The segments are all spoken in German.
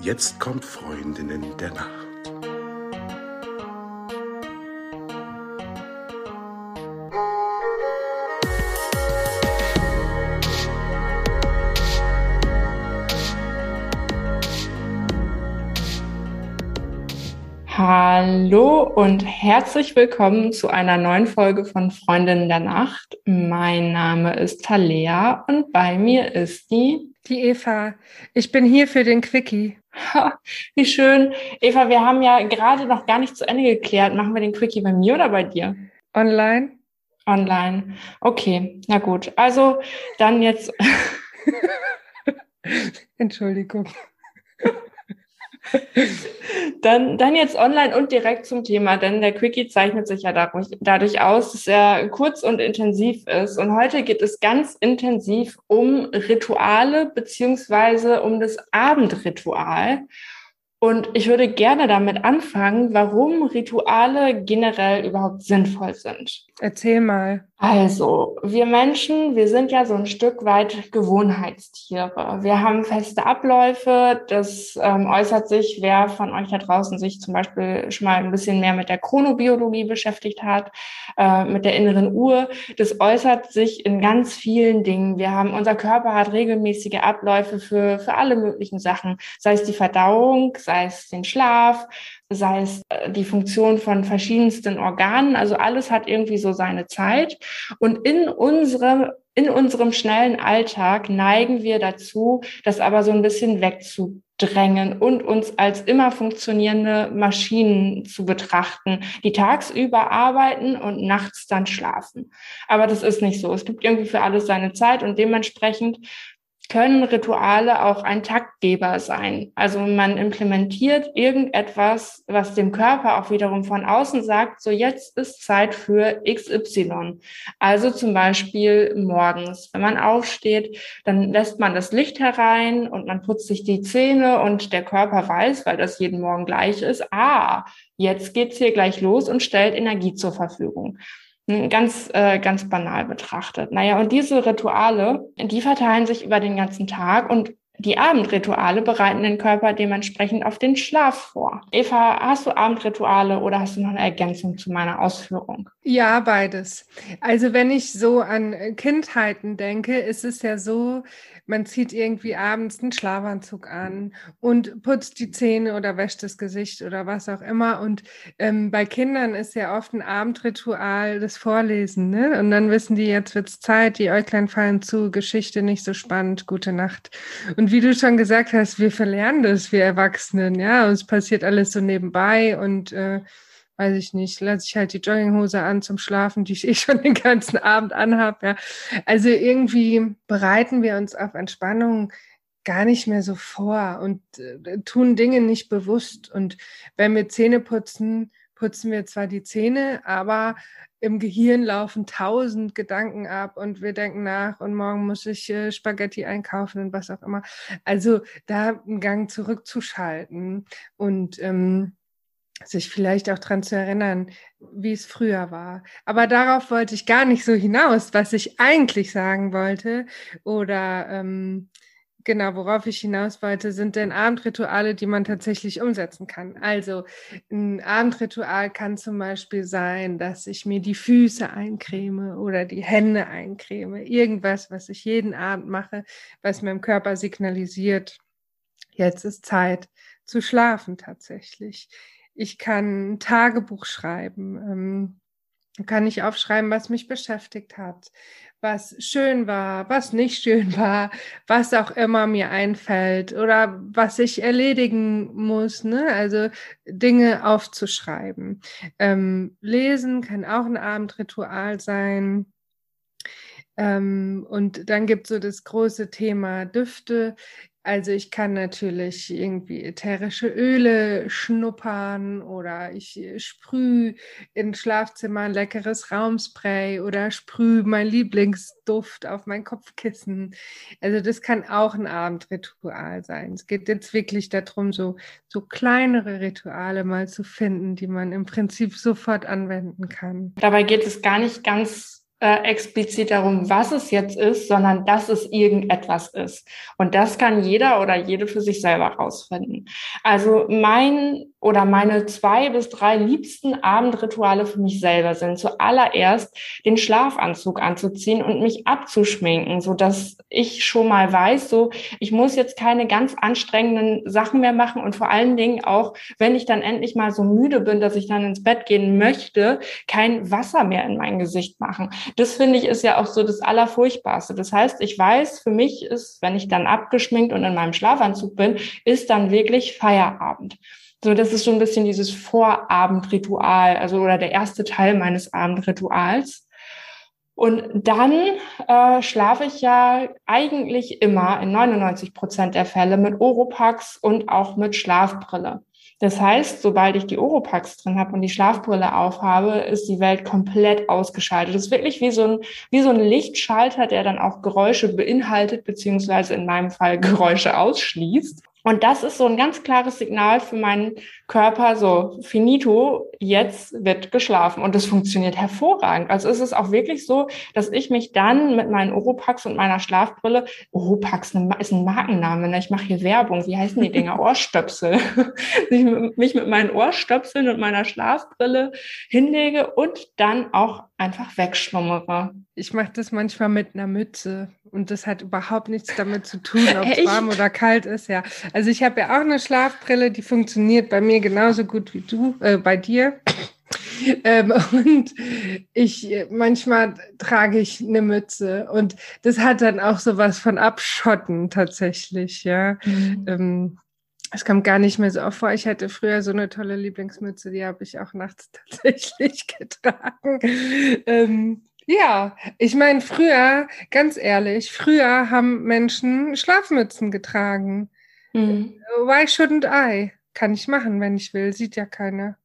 Jetzt kommt Freundinnen der Nacht. Hallo und herzlich willkommen zu einer neuen Folge von Freundinnen der Nacht. Mein Name ist Talea und bei mir ist die die Eva. Ich bin hier für den Quickie. Ha, wie schön. Eva, wir haben ja gerade noch gar nicht zu Ende geklärt. Machen wir den Quickie bei mir oder bei dir? Online. Online. Okay, na gut. Also dann jetzt. Entschuldigung. Dann, dann jetzt online und direkt zum Thema, denn der Quickie zeichnet sich ja dadurch, dadurch aus, dass er kurz und intensiv ist. Und heute geht es ganz intensiv um Rituale beziehungsweise um das Abendritual. Und ich würde gerne damit anfangen, warum Rituale generell überhaupt sinnvoll sind. Erzähl mal. Also, wir Menschen, wir sind ja so ein Stück weit Gewohnheitstiere. Wir haben feste Abläufe. Das ähm, äußert sich, wer von euch da draußen sich zum Beispiel schon mal ein bisschen mehr mit der Chronobiologie beschäftigt hat, äh, mit der inneren Uhr. Das äußert sich in ganz vielen Dingen. Wir haben, unser Körper hat regelmäßige Abläufe für, für alle möglichen Sachen, sei es die Verdauung, sei es den Schlaf, sei es äh, die Funktion von verschiedensten Organen. Also alles hat irgendwie so seine Zeit. Und in unserem, in unserem schnellen Alltag neigen wir dazu, das aber so ein bisschen wegzudrängen und uns als immer funktionierende Maschinen zu betrachten, die tagsüber arbeiten und nachts dann schlafen. Aber das ist nicht so. Es gibt irgendwie für alles seine Zeit und dementsprechend können Rituale auch ein Taktgeber sein. Also man implementiert irgendetwas, was dem Körper auch wiederum von außen sagt, so jetzt ist Zeit für XY. Also zum Beispiel morgens, wenn man aufsteht, dann lässt man das Licht herein und man putzt sich die Zähne und der Körper weiß, weil das jeden Morgen gleich ist, ah, jetzt geht's hier gleich los und stellt Energie zur Verfügung. Ganz, äh, ganz banal betrachtet. Naja, und diese Rituale, die verteilen sich über den ganzen Tag und die Abendrituale bereiten den Körper dementsprechend auf den Schlaf vor. Eva, hast du Abendrituale oder hast du noch eine Ergänzung zu meiner Ausführung? Ja, beides. Also wenn ich so an Kindheiten denke, ist es ja so, man zieht irgendwie abends einen Schlafanzug an und putzt die Zähne oder wäscht das Gesicht oder was auch immer. Und ähm, bei Kindern ist ja oft ein Abendritual das Vorlesen. Ne? Und dann wissen die, jetzt wird's Zeit, die Äuglein fallen zu, Geschichte nicht so spannend, gute Nacht. Und wie du schon gesagt hast, wir verlernen das, wir Erwachsenen. Ja, und es passiert alles so nebenbei und äh, weiß ich nicht, lasse ich halt die Jogginghose an zum Schlafen, die ich eh schon den ganzen Abend anhab. Ja. Also irgendwie bereiten wir uns auf Entspannung gar nicht mehr so vor und äh, tun Dinge nicht bewusst. Und wenn wir Zähne putzen, putzen wir zwar die Zähne, aber im Gehirn laufen tausend Gedanken ab und wir denken nach und morgen muss ich äh, Spaghetti einkaufen und was auch immer. Also da einen Gang zurückzuschalten und ähm, sich vielleicht auch dran zu erinnern, wie es früher war. Aber darauf wollte ich gar nicht so hinaus, was ich eigentlich sagen wollte oder ähm, genau, worauf ich hinaus wollte, sind denn Abendrituale, die man tatsächlich umsetzen kann. Also ein Abendritual kann zum Beispiel sein, dass ich mir die Füße eincreme oder die Hände eincreme. Irgendwas, was ich jeden Abend mache, was meinem Körper signalisiert, jetzt ist Zeit zu schlafen tatsächlich ich kann ein Tagebuch schreiben, ähm, kann ich aufschreiben, was mich beschäftigt hat, was schön war, was nicht schön war, was auch immer mir einfällt oder was ich erledigen muss, ne? also Dinge aufzuschreiben. Ähm, lesen kann auch ein Abendritual sein. Ähm, und dann gibt so das große Thema Düfte. Also ich kann natürlich irgendwie ätherische Öle schnuppern oder ich sprühe im Schlafzimmer ein leckeres Raumspray oder sprühe mein Lieblingsduft auf mein Kopfkissen. Also das kann auch ein Abendritual sein. Es geht jetzt wirklich darum, so, so kleinere Rituale mal zu finden, die man im Prinzip sofort anwenden kann. Dabei geht es gar nicht ganz äh, explizit darum, was es jetzt ist, sondern dass es irgendetwas ist. Und das kann jeder oder jede für sich selber rausfinden. Also mein oder meine zwei bis drei liebsten Abendrituale für mich selber sind zuallererst den Schlafanzug anzuziehen und mich abzuschminken, so dass ich schon mal weiß, so ich muss jetzt keine ganz anstrengenden Sachen mehr machen und vor allen Dingen auch, wenn ich dann endlich mal so müde bin, dass ich dann ins Bett gehen möchte, kein Wasser mehr in mein Gesicht machen. Das finde ich ist ja auch so das Allerfurchtbarste. Das heißt, ich weiß, für mich ist, wenn ich dann abgeschminkt und in meinem Schlafanzug bin, ist dann wirklich Feierabend. So, das ist so ein bisschen dieses Vorabendritual, also oder der erste Teil meines Abendrituals. Und dann äh, schlafe ich ja eigentlich immer in 99 Prozent der Fälle mit Oropax und auch mit Schlafbrille. Das heißt, sobald ich die Oropax drin habe und die Schlafbrille aufhabe, ist die Welt komplett ausgeschaltet. Das ist wirklich wie so ein, wie so ein Lichtschalter, der dann auch Geräusche beinhaltet, beziehungsweise in meinem Fall Geräusche ausschließt. Und das ist so ein ganz klares Signal für meinen Körper, so finito, jetzt wird geschlafen. Und das funktioniert hervorragend. Also ist es auch wirklich so, dass ich mich dann mit meinen Oropax und meiner Schlafbrille, Oropax ist ein Markenname, ne? ich mache hier Werbung, wie heißen die Dinger? Ohrstöpsel. ich mich mit meinen Ohrstöpseln und meiner Schlafbrille hinlege und dann auch einfach wegschlummere. Ich mache das manchmal mit einer Mütze und das hat überhaupt nichts damit zu tun, ob es warm oder kalt ist. Ja, also ich habe ja auch eine Schlafbrille, die funktioniert bei mir genauso gut wie du, äh, bei dir. Ähm, und ich manchmal trage ich eine Mütze und das hat dann auch so was von Abschotten tatsächlich, ja. Mhm. Ähm, es kommt gar nicht mehr so oft vor. Ich hatte früher so eine tolle Lieblingsmütze, die habe ich auch nachts tatsächlich getragen. Ähm, ja, ich meine, früher, ganz ehrlich, früher haben Menschen Schlafmützen getragen. Mhm. Why shouldn't I? Kann ich machen, wenn ich will, sieht ja keiner.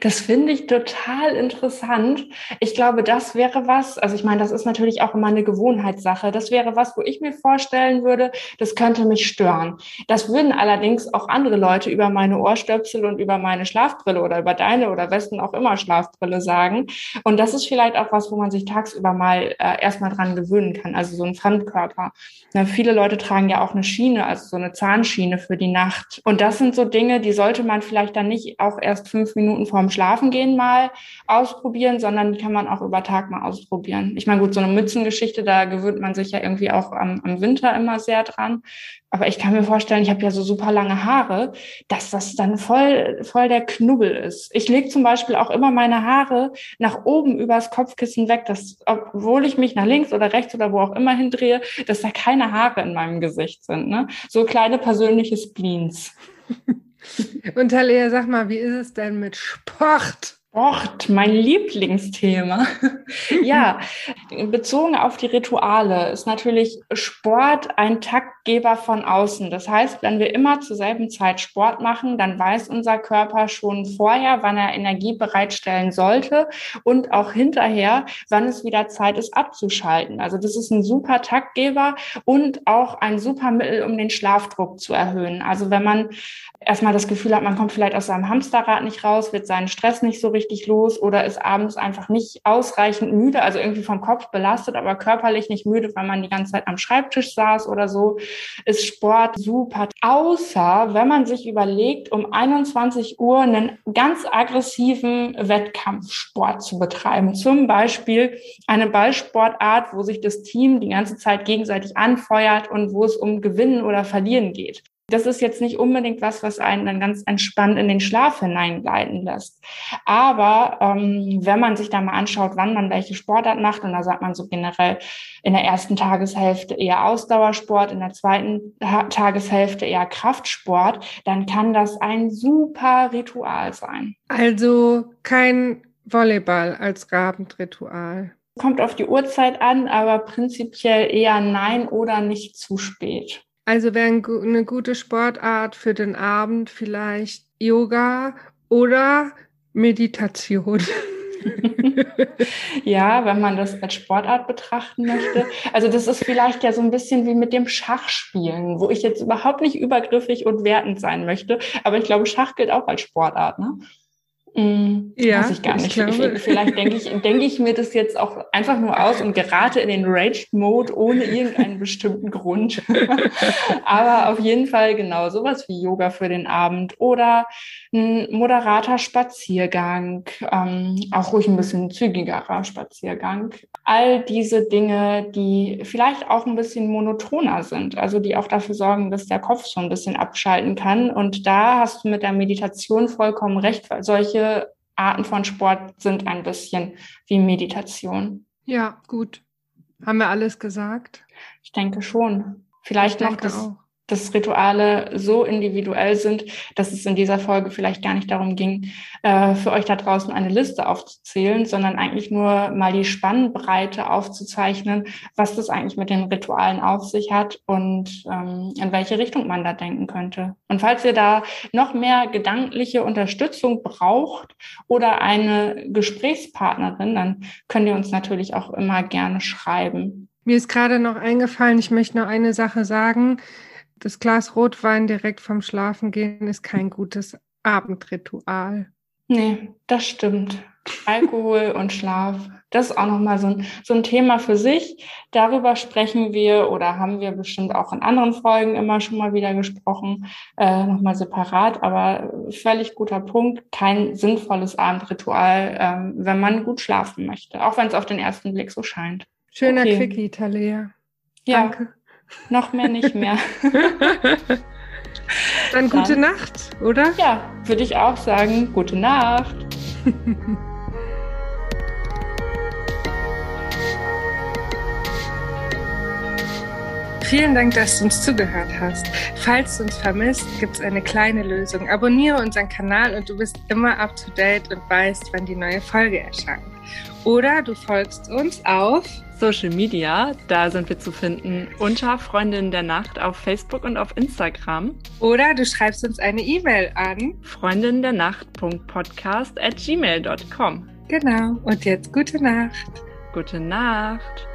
Das finde ich total interessant. Ich glaube, das wäre was, also ich meine, das ist natürlich auch immer eine Gewohnheitssache. Das wäre was, wo ich mir vorstellen würde, das könnte mich stören. Das würden allerdings auch andere Leute über meine Ohrstöpsel und über meine Schlafbrille oder über deine oder wessen auch immer Schlafbrille sagen. Und das ist vielleicht auch was, wo man sich tagsüber mal äh, erstmal dran gewöhnen kann, also so ein Fremdkörper. Na, viele Leute tragen ja auch eine Schiene, also so eine Zahnschiene für die Nacht. Und das sind so Dinge, die sollte man vielleicht dann nicht auch erst fünf Minuten Minuten vorm Schlafengehen mal ausprobieren, sondern die kann man auch über Tag mal ausprobieren. Ich meine, gut, so eine Mützengeschichte, da gewöhnt man sich ja irgendwie auch am, am Winter immer sehr dran. Aber ich kann mir vorstellen, ich habe ja so super lange Haare, dass das dann voll, voll der Knubbel ist. Ich lege zum Beispiel auch immer meine Haare nach oben übers Kopfkissen weg, dass, obwohl ich mich nach links oder rechts oder wo auch immer hindrehe, dass da keine Haare in meinem Gesicht sind. Ne? So kleine persönliche Spleens. Und Talia, sag mal, wie ist es denn mit Sport? Sport, mein Lieblingsthema. ja, bezogen auf die Rituale ist natürlich Sport ein Taktgeber von außen. Das heißt, wenn wir immer zur selben Zeit Sport machen, dann weiß unser Körper schon vorher, wann er Energie bereitstellen sollte und auch hinterher, wann es wieder Zeit ist abzuschalten. Also das ist ein super Taktgeber und auch ein super Mittel, um den Schlafdruck zu erhöhen. Also wenn man erstmal das Gefühl hat, man kommt vielleicht aus seinem Hamsterrad nicht raus, wird seinen Stress nicht so richtig los oder ist abends einfach nicht ausreichend müde, also irgendwie vom Kopf belastet, aber körperlich nicht müde, weil man die ganze Zeit am Schreibtisch saß oder so, ist Sport super. Außer wenn man sich überlegt, um 21 Uhr einen ganz aggressiven Wettkampfsport zu betreiben. Zum Beispiel eine Ballsportart, wo sich das Team die ganze Zeit gegenseitig anfeuert und wo es um Gewinnen oder Verlieren geht. Das ist jetzt nicht unbedingt was, was einen dann ganz entspannt in den Schlaf hineingleiten lässt. Aber ähm, wenn man sich da mal anschaut, wann man welche Sportart macht, und da sagt man so generell in der ersten Tageshälfte eher Ausdauersport, in der zweiten Ta Tageshälfte eher Kraftsport, dann kann das ein super Ritual sein. Also kein Volleyball als Abendritual. Kommt auf die Uhrzeit an, aber prinzipiell eher nein oder nicht zu spät. Also wäre eine gute Sportart für den Abend vielleicht Yoga oder Meditation. ja, wenn man das als Sportart betrachten möchte. Also das ist vielleicht ja so ein bisschen wie mit dem Schachspielen, wo ich jetzt überhaupt nicht übergriffig und wertend sein möchte. Aber ich glaube, Schach gilt auch als Sportart, ne? Mm, ja, weiß ich gar nicht. Ich Vielleicht denke ich, denke ich mir das jetzt auch einfach nur aus und gerate in den Rage-Mode ohne irgendeinen bestimmten Grund. Aber auf jeden Fall genau sowas wie Yoga für den Abend oder ein moderater Spaziergang, ähm, auch ruhig ein bisschen zügigerer Spaziergang. All diese Dinge, die vielleicht auch ein bisschen monotoner sind, also die auch dafür sorgen, dass der Kopf so ein bisschen abschalten kann. Und da hast du mit der Meditation vollkommen recht, weil solche Arten von Sport sind ein bisschen wie Meditation. Ja, gut. Haben wir alles gesagt? Ich denke schon. Vielleicht ich noch das, auch dass Rituale so individuell sind, dass es in dieser Folge vielleicht gar nicht darum ging, äh, für euch da draußen eine Liste aufzuzählen, sondern eigentlich nur mal die Spannbreite aufzuzeichnen, was das eigentlich mit den Ritualen auf sich hat und ähm, in welche Richtung man da denken könnte. Und falls ihr da noch mehr gedankliche Unterstützung braucht oder eine Gesprächspartnerin, dann könnt ihr uns natürlich auch immer gerne schreiben. Mir ist gerade noch eingefallen, ich möchte noch eine Sache sagen das Glas Rotwein direkt vom Schlafengehen ist kein gutes Abendritual. Nee, das stimmt. Alkohol und Schlaf, das ist auch nochmal so ein, so ein Thema für sich. Darüber sprechen wir oder haben wir bestimmt auch in anderen Folgen immer schon mal wieder gesprochen, äh, nochmal separat, aber völlig guter Punkt. Kein sinnvolles Abendritual, ähm, wenn man gut schlafen möchte, auch wenn es auf den ersten Blick so scheint. Schöner okay. Quickie, Talea. Ja. Danke. Noch mehr nicht mehr. Dann gute Dann, Nacht, oder? Ja, würde ich auch sagen. Gute Nacht. Vielen Dank, dass du uns zugehört hast. Falls du uns vermisst, gibt es eine kleine Lösung. Abonniere unseren Kanal und du bist immer up to date und weißt, wann die neue Folge erscheint. Oder du folgst uns auf Social Media. Da sind wir zu finden unter Freundinnen der Nacht auf Facebook und auf Instagram. Oder du schreibst uns eine E-Mail an freundinnendernacht.podcast at gmail.com. Genau. Und jetzt gute Nacht. Gute Nacht.